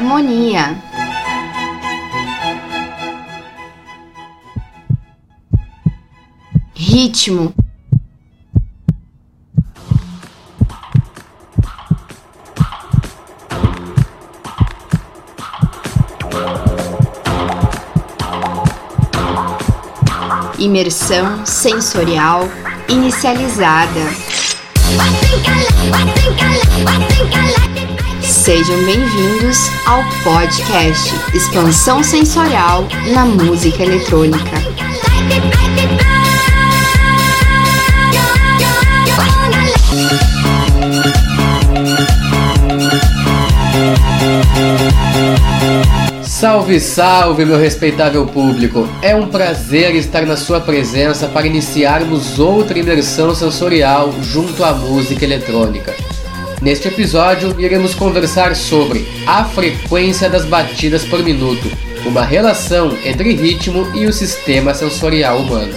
harmonia. Ritmo. Imersão sensorial inicializada. Sejam bem-vindos ao podcast Expansão Sensorial na Música Eletrônica. Salve, salve, meu respeitável público! É um prazer estar na sua presença para iniciarmos outra imersão sensorial junto à música eletrônica. Neste episódio, iremos conversar sobre a frequência das batidas por minuto, uma relação entre ritmo e o sistema sensorial humano.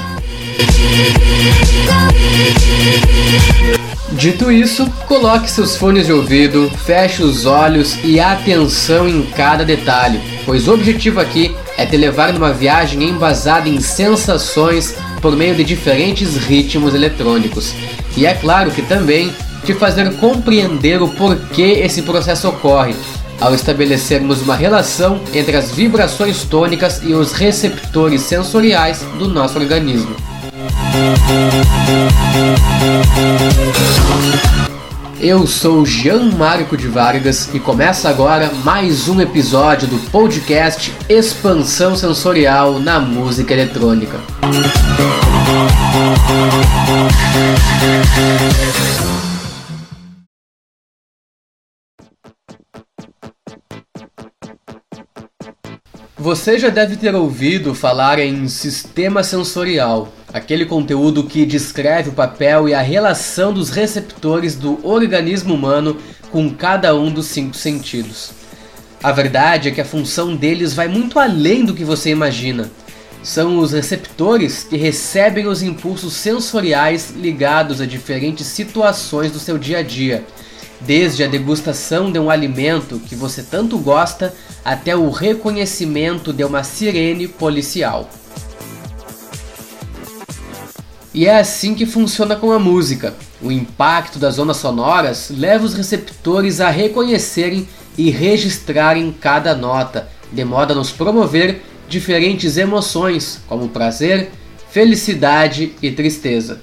Dito isso, coloque seus fones de ouvido, feche os olhos e atenção em cada detalhe, pois o objetivo aqui é te levar numa viagem embasada em sensações por meio de diferentes ritmos eletrônicos. E é claro que também te fazer compreender o porquê esse processo ocorre, ao estabelecermos uma relação entre as vibrações tônicas e os receptores sensoriais do nosso organismo. Eu sou Jean Marco de Vargas e começa agora mais um episódio do podcast Expansão Sensorial na Música Eletrônica. Você já deve ter ouvido falar em sistema sensorial, aquele conteúdo que descreve o papel e a relação dos receptores do organismo humano com cada um dos cinco sentidos. A verdade é que a função deles vai muito além do que você imagina. São os receptores que recebem os impulsos sensoriais ligados a diferentes situações do seu dia a dia, desde a degustação de um alimento que você tanto gosta até o reconhecimento de uma sirene policial. E é assim que funciona com a música. O impacto das ondas sonoras leva os receptores a reconhecerem e registrarem cada nota, de modo a nos promover diferentes emoções, como prazer, felicidade e tristeza.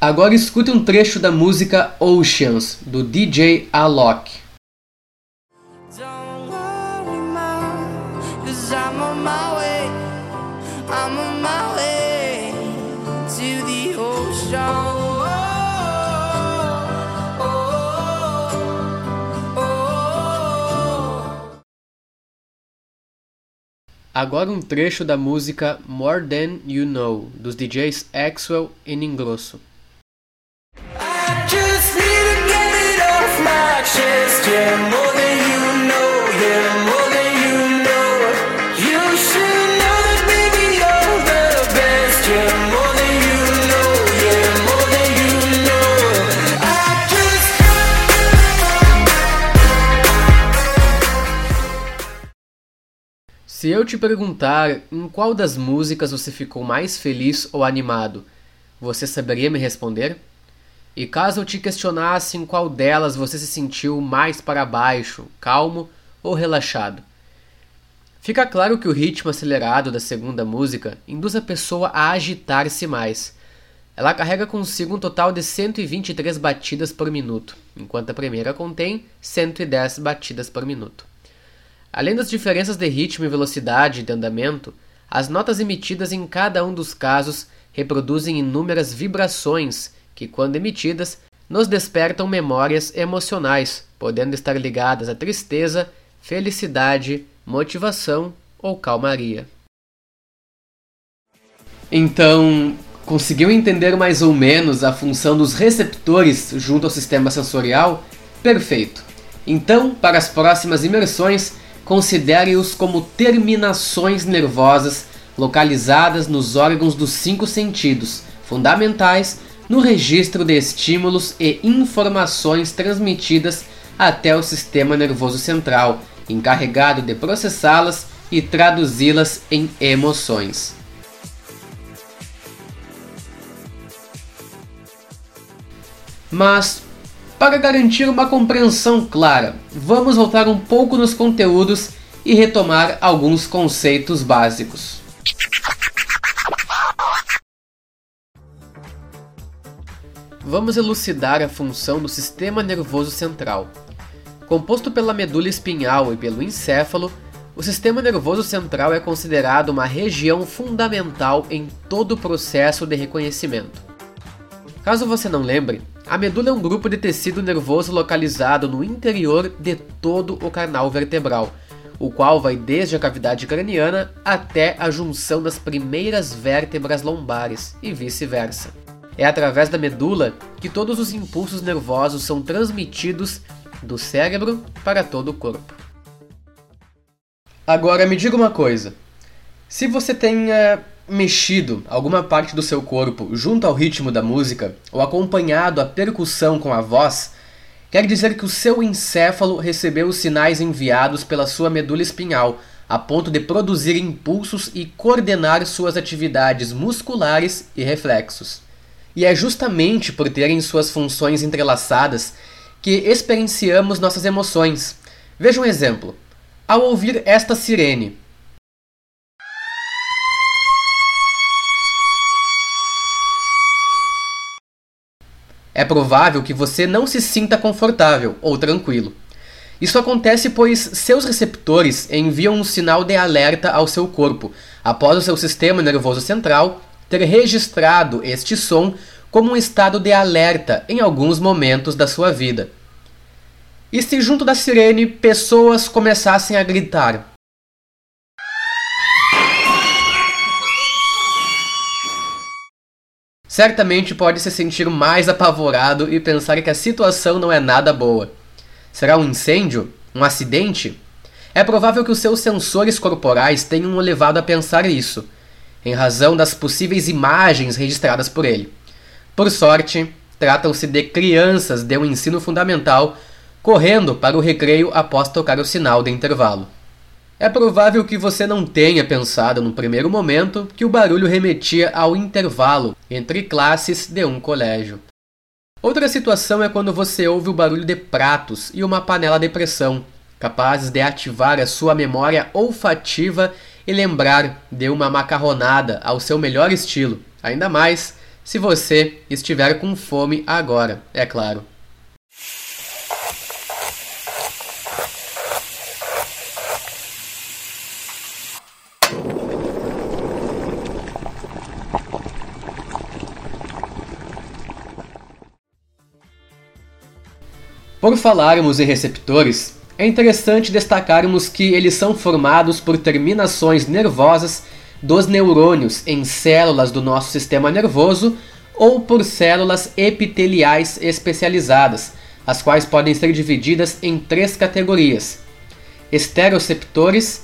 Agora escute um trecho da música Oceans, do DJ Alok. Agora um trecho da música More Than You Know, dos DJs Axwell e Ningrosso. Se eu te perguntar em qual das músicas você ficou mais feliz ou animado, você saberia me responder? E caso eu te questionasse em qual delas você se sentiu mais para baixo, calmo ou relaxado? Fica claro que o ritmo acelerado da segunda música induz a pessoa a agitar-se mais. Ela carrega consigo um total de 123 batidas por minuto, enquanto a primeira contém 110 batidas por minuto. Além das diferenças de ritmo e velocidade de andamento, as notas emitidas em cada um dos casos reproduzem inúmeras vibrações que, quando emitidas, nos despertam memórias emocionais, podendo estar ligadas à tristeza, felicidade, motivação ou calmaria. Então, conseguiu entender mais ou menos a função dos receptores junto ao sistema sensorial? Perfeito! Então, para as próximas imersões, considere-os como terminações nervosas localizadas nos órgãos dos cinco sentidos, fundamentais no registro de estímulos e informações transmitidas até o sistema nervoso central, encarregado de processá-las e traduzi-las em emoções. Mas, para garantir uma compreensão clara, vamos voltar um pouco nos conteúdos e retomar alguns conceitos básicos. Vamos elucidar a função do sistema nervoso central. Composto pela medula espinhal e pelo encéfalo, o sistema nervoso central é considerado uma região fundamental em todo o processo de reconhecimento. Caso você não lembre, a medula é um grupo de tecido nervoso localizado no interior de todo o canal vertebral, o qual vai desde a cavidade craniana até a junção das primeiras vértebras lombares e vice-versa. É através da medula que todos os impulsos nervosos são transmitidos do cérebro para todo o corpo. Agora me diga uma coisa: se você tenha mexido alguma parte do seu corpo junto ao ritmo da música ou acompanhado a percussão com a voz, quer dizer que o seu encéfalo recebeu os sinais enviados pela sua medula espinhal, a ponto de produzir impulsos e coordenar suas atividades musculares e reflexos. E é justamente por terem suas funções entrelaçadas que experienciamos nossas emoções. Veja um exemplo. Ao ouvir esta sirene, é provável que você não se sinta confortável ou tranquilo. Isso acontece pois seus receptores enviam um sinal de alerta ao seu corpo, após o seu sistema nervoso central ter registrado este som como um estado de alerta em alguns momentos da sua vida. E se junto da sirene pessoas começassem a gritar? Certamente pode se sentir mais apavorado e pensar que a situação não é nada boa. Será um incêndio? Um acidente? É provável que os seus sensores corporais tenham o levado a pensar isso, em razão das possíveis imagens registradas por ele. Por sorte, tratam-se de crianças de um ensino fundamental correndo para o recreio após tocar o sinal de intervalo. É provável que você não tenha pensado no primeiro momento que o barulho remetia ao intervalo entre classes de um colégio. Outra situação é quando você ouve o barulho de pratos e uma panela de pressão, capazes de ativar a sua memória olfativa e lembrar de uma macarronada ao seu melhor estilo, ainda mais se você estiver com fome agora, é claro. Por falarmos em receptores, é interessante destacarmos que eles são formados por terminações nervosas dos neurônios em células do nosso sistema nervoso ou por células epiteliais especializadas, as quais podem ser divididas em três categorias: esteroceptores,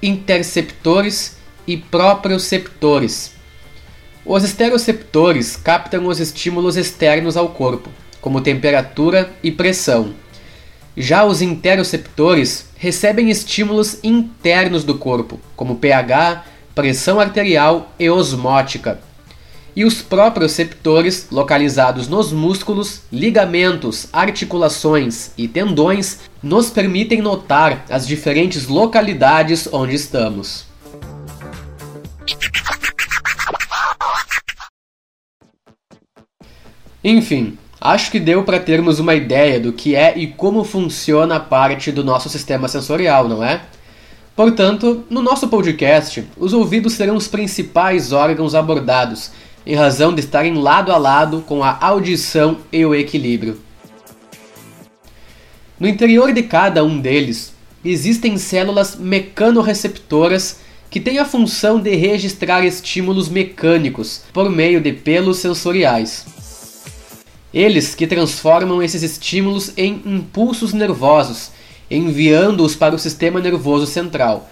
interceptores e proprioceptores. Os esteroceptores captam os estímulos externos ao corpo, como temperatura e pressão. Já os interoceptores recebem estímulos internos do corpo, como pH, pressão arterial e osmótica. E os proprioceptores, localizados nos músculos, ligamentos, articulações e tendões, nos permitem notar as diferentes localidades onde estamos. Enfim, Acho que deu para termos uma ideia do que é e como funciona a parte do nosso sistema sensorial, não é? Portanto, no nosso podcast, os ouvidos serão os principais órgãos abordados, em razão de estarem lado a lado com a audição e o equilíbrio. No interior de cada um deles, existem células mecanoreceptoras que têm a função de registrar estímulos mecânicos por meio de pelos sensoriais. Eles que transformam esses estímulos em impulsos nervosos, enviando-os para o sistema nervoso central.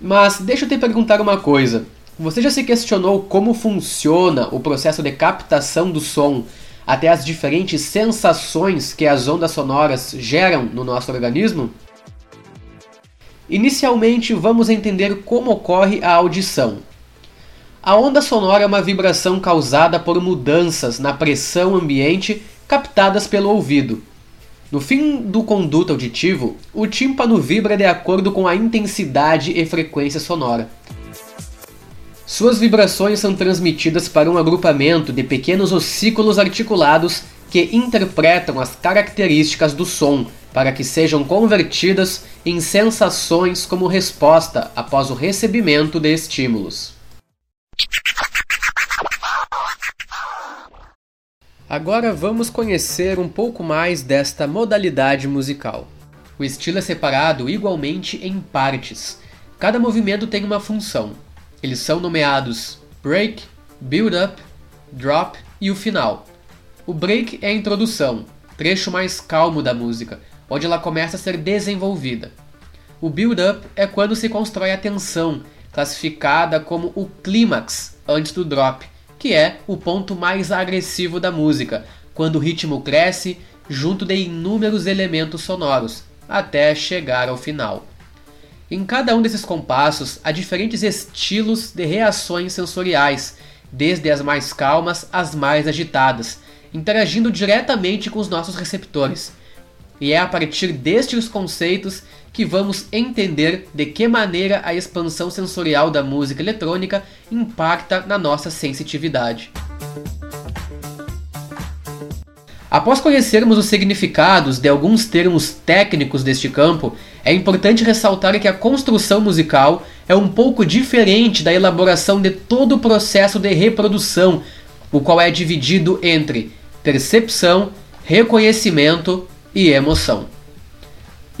Mas deixa eu te perguntar uma coisa. Você já se questionou como funciona o processo de captação do som até as diferentes sensações que as ondas sonoras geram no nosso organismo? Inicialmente, vamos entender como ocorre a audição. A onda sonora é uma vibração causada por mudanças na pressão ambiente captadas pelo ouvido. No fim do conduto auditivo, o tímpano vibra de acordo com a intensidade e frequência sonora. Suas vibrações são transmitidas para um agrupamento de pequenos ossículos articulados que interpretam as características do som para que sejam convertidas em sensações como resposta após o recebimento de estímulos. Agora vamos conhecer um pouco mais desta modalidade musical. O estilo é separado igualmente em partes. Cada movimento tem uma função. Eles são nomeados break, build up, drop e o final. O break é a introdução, trecho mais calmo da música, onde ela começa a ser desenvolvida. O build up é quando se constrói a tensão, classificada como o clímax antes do drop, que é o ponto mais agressivo da música, quando o ritmo cresce junto de inúmeros elementos sonoros, até chegar ao final. Em cada um desses compassos há diferentes estilos de reações sensoriais, desde as mais calmas às mais agitadas, interagindo diretamente com os nossos receptores. E é a partir destes conceitos que vamos entender de que maneira a expansão sensorial da música eletrônica impacta na nossa sensitividade. Após conhecermos os significados de alguns termos técnicos deste campo, é importante ressaltar que a construção musical é um pouco diferente da elaboração de todo o processo de reprodução, o qual é dividido entre percepção, reconhecimento e emoção.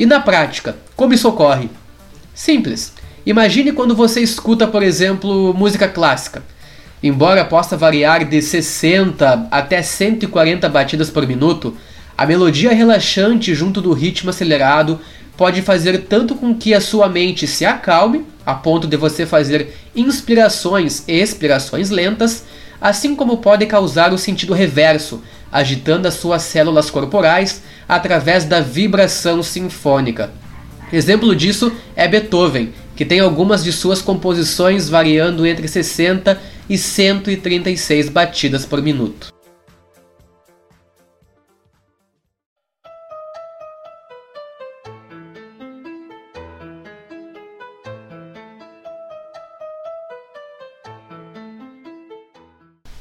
E na prática, como isso ocorre? Simples. Imagine quando você escuta, por exemplo, música clássica. Embora possa variar de 60 até 140 batidas por minuto, a melodia relaxante junto do ritmo acelerado pode fazer tanto com que a sua mente se acalme, a ponto de você fazer inspirações e expirações lentas, assim como pode causar o sentido reverso, agitando as suas células corporais através da vibração sinfônica. Exemplo disso é Beethoven, que tem algumas de suas composições variando entre 60 e 136 batidas por minuto.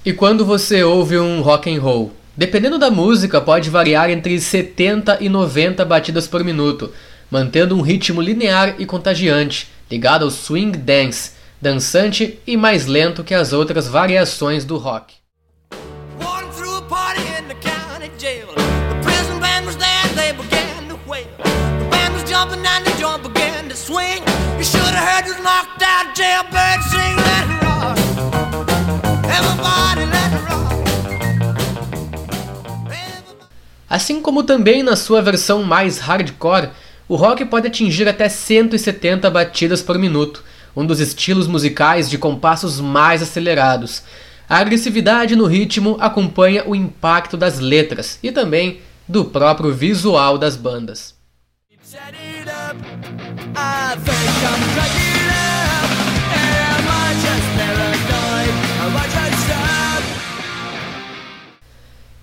E quando você ouve um rock and roll? Dependendo da música, pode variar entre 70 e 90 batidas por minuto, mantendo um ritmo linear e contagiante, ligado ao swing dance, dançante e mais lento que as outras variações do rock. Assim como também na sua versão mais hardcore, o rock pode atingir até 170 batidas por minuto, um dos estilos musicais de compassos mais acelerados. A agressividade no ritmo acompanha o impacto das letras e também do próprio visual das bandas.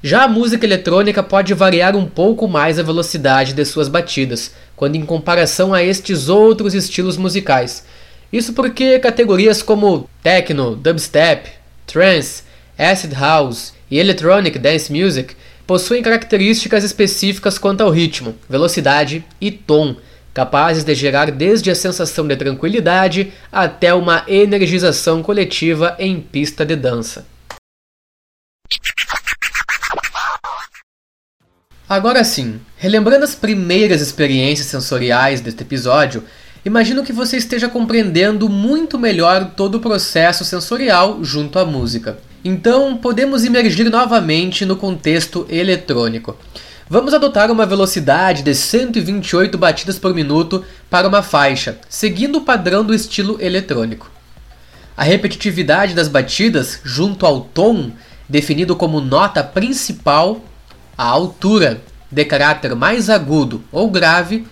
Já a música eletrônica pode variar um pouco mais a velocidade de suas batidas, quando em comparação a estes outros estilos musicais. Isso porque categorias como techno, dubstep, trance, acid house e electronic dance music possuem características específicas quanto ao ritmo, velocidade e tom, capazes de gerar desde a sensação de tranquilidade até uma energização coletiva em pista de dança. Agora sim, relembrando as primeiras experiências sensoriais deste episódio, imagino que você esteja compreendendo muito melhor todo o processo sensorial junto à música. Então, podemos emergir novamente no contexto eletrônico. Vamos adotar uma velocidade de 128 batidas por minuto para uma faixa, seguindo o padrão do estilo eletrônico. A repetitividade das batidas, junto ao tom, definido como nota principal a altura de caráter mais agudo ou grave,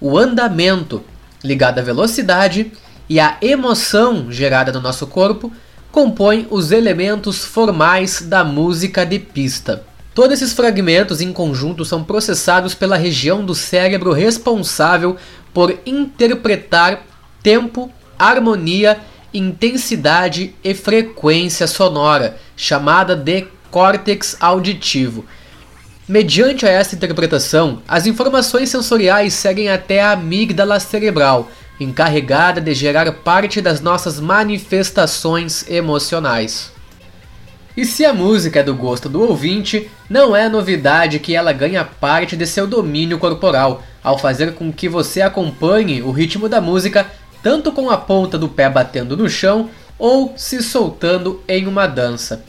o andamento ligado à velocidade e a emoção gerada no nosso corpo compõem os elementos formais da música de pista. Todos esses fragmentos em conjunto são processados pela região do cérebro responsável por interpretar tempo, harmonia, intensidade e frequência sonora, chamada de córtex auditivo. Mediante essa interpretação, as informações sensoriais seguem até a amígdala cerebral, encarregada de gerar parte das nossas manifestações emocionais. E se a música é do gosto do ouvinte, não é novidade que ela ganha parte de seu domínio corporal, ao fazer com que você acompanhe o ritmo da música tanto com a ponta do pé batendo no chão ou se soltando em uma dança.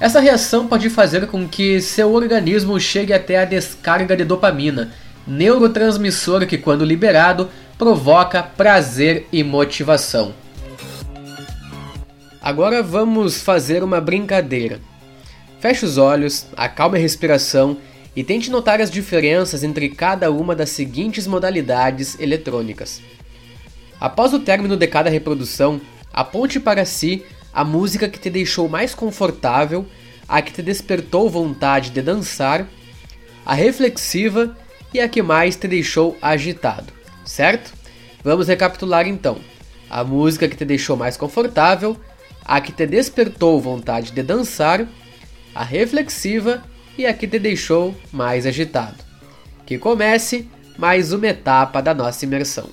Essa reação pode fazer com que seu organismo chegue até a descarga de dopamina, neurotransmissor que, quando liberado, provoca prazer e motivação. Agora vamos fazer uma brincadeira. Feche os olhos, acalme a respiração e tente notar as diferenças entre cada uma das seguintes modalidades eletrônicas. Após o término de cada reprodução, aponte para si a música que te deixou mais confortável, a que te despertou vontade de dançar, a reflexiva e a que mais te deixou agitado, certo? Vamos recapitular então. A música que te deixou mais confortável, a que te despertou vontade de dançar, a reflexiva e a que te deixou mais agitado. Que comece mais uma etapa da nossa imersão.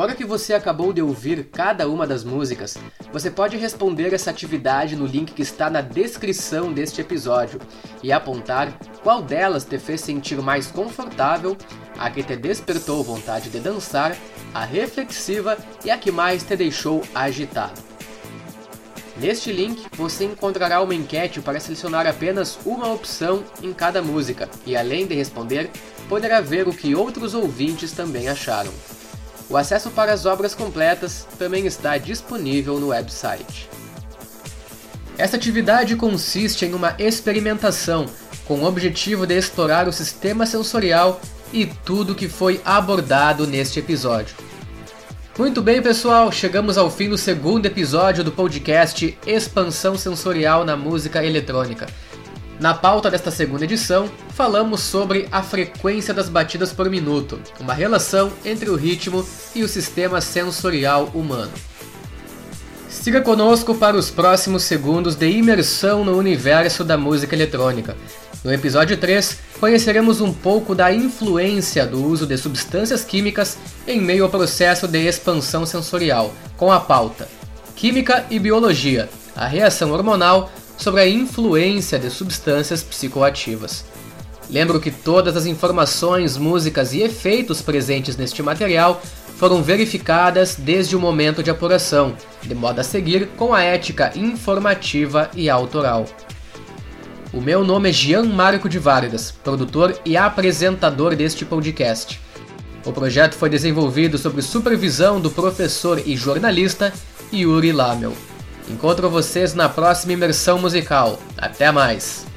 Agora que você acabou de ouvir cada uma das músicas, você pode responder essa atividade no link que está na descrição deste episódio e apontar qual delas te fez sentir mais confortável, a que te despertou vontade de dançar, a reflexiva e a que mais te deixou agitado. Neste link você encontrará uma enquete para selecionar apenas uma opção em cada música e, além de responder, poderá ver o que outros ouvintes também acharam. O acesso para as obras completas também está disponível no website. Essa atividade consiste em uma experimentação com o objetivo de explorar o sistema sensorial e tudo que foi abordado neste episódio. Muito bem, pessoal, chegamos ao fim do segundo episódio do podcast Expansão Sensorial na Música Eletrônica. Na pauta desta segunda edição, falamos sobre a frequência das batidas por minuto, uma relação entre o ritmo e o sistema sensorial humano. Siga conosco para os próximos segundos de imersão no universo da música eletrônica. No episódio 3, conheceremos um pouco da influência do uso de substâncias químicas em meio ao processo de expansão sensorial, com a pauta Química e Biologia, a reação hormonal sobre a influência de substâncias psicoativas. Lembro que todas as informações, músicas e efeitos presentes neste material foram verificadas desde o momento de apuração, de modo a seguir com a ética informativa e autoral. O meu nome é Jean Marco de Vargas, produtor e apresentador deste podcast. O projeto foi desenvolvido sob supervisão do professor e jornalista Yuri Lamel. Encontro vocês na próxima imersão musical. Até mais!